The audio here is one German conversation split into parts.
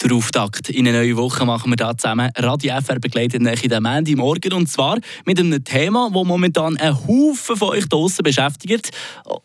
Der Auftakt in eine neue Woche machen wir da zusammen. Radio FR begleitet nach in Montag morgen und zwar mit einem Thema, das momentan einen Haufen von euch draussen beschäftigt.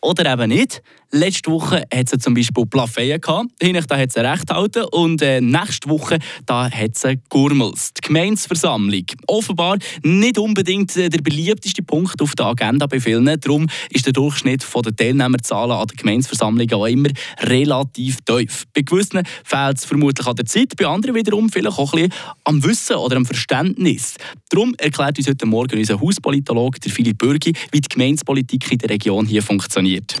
Oder eben nicht. Letzte Woche hat es zum Beispiel Plafeyen gehabt. Hinten da hat es recht gehalten. Und äh, nächste Woche da hat es Gurmels, die Gemeinsversammlung. Offenbar nicht unbedingt äh, der beliebteste Punkt auf der Agenda bei vielen. Darum ist der Durchschnitt der Teilnehmerzahlen an der Gemeinsversammlung auch immer relativ tief. Bei gewissen fehlt es vermutlich an der Zeit, bei anderen wiederum vielleicht auch ein bisschen am Wissen oder am Verständnis. Darum erklärt uns heute Morgen unser Hauspolitologe Philipp Bürgi, wie die Gemeinspolitik in der Region hier funktioniert.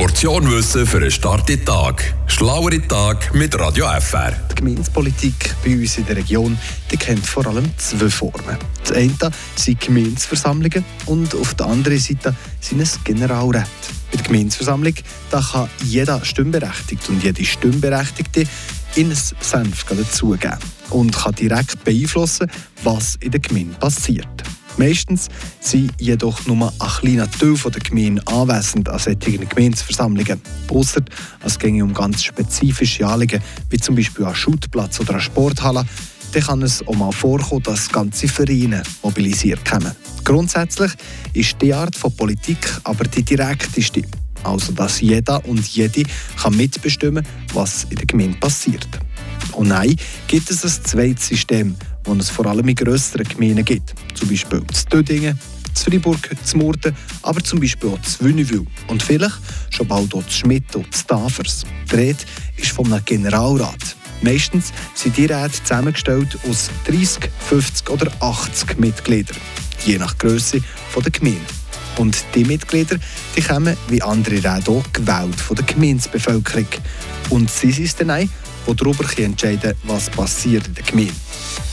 Portion Wissen für einen starken Tag. Schlauere Tag mit Radio FR. Die Gemeinspolitik bei uns in der Region die kennt vor allem zwei Formen. Das eine sind Gemeinsversammlungen und auf der anderen Seite sind es Generalräte. Bei der Gemeinsversammlung da kann jeder Stimmberechtigte und jede Stimmberechtigte in ein Senf dazugeben und kann direkt beeinflussen, was in der Gemeinde passiert. Meistens sind jedoch nur ein kleiner Teil der Gemeinde anwesend an solchen Gemeinsversammlungen. Ausser es ginge um ganz spezifische Anliegen, wie zum Beispiel einen Schuttplatz oder eine Sporthalle, dann kann es auch mal vorkommen, dass ganze Vereine mobilisiert kommen. Grundsätzlich ist die Art von Politik aber die direkteste. Also, dass jeder und jede kann mitbestimmen was in der Gemeinde passiert. Und nein, gibt es ein zweites System, das es vor allem in grösseren Gemeinden gibt. Zum Beispiel zu Dödingen, zu Fribourg, zu Murten, aber zum Beispiel auch zu Wünnewil und vielleicht schon bald auch zu Schmidt und zu Tafers. Die Rede ist von einem Generalrat. Meistens sind die Räte zusammengestellt aus 30, 50 oder 80 Mitgliedern, je nach Größe der Gemeinde. Und die Mitglieder die kommen, wie andere Räte auch, gewählt von der Gemeindebevölkerung. Und sie sind dann auch, die darüber entscheiden was passiert in der Gemeinde.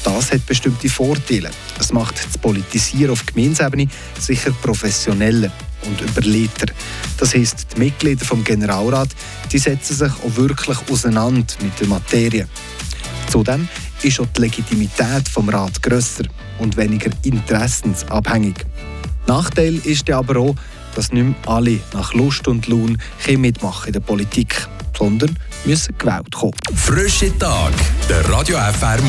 Das hat bestimmte Vorteile. Es macht das Politisieren auf Gemeindesebene sicher professioneller und überlegter. Das heisst, die Mitglieder vom Generalrat die setzen sich auch wirklich auseinander mit der Materie. Zudem ist auch die Legitimität vom Rat grösser und weniger interessensabhängig. Nachteil ist aber auch, dass nicht mehr alle nach Lust und Lohn mitmachen in der Politik, sondern müssen gewählt kommen. Frische Tag, der Radio FR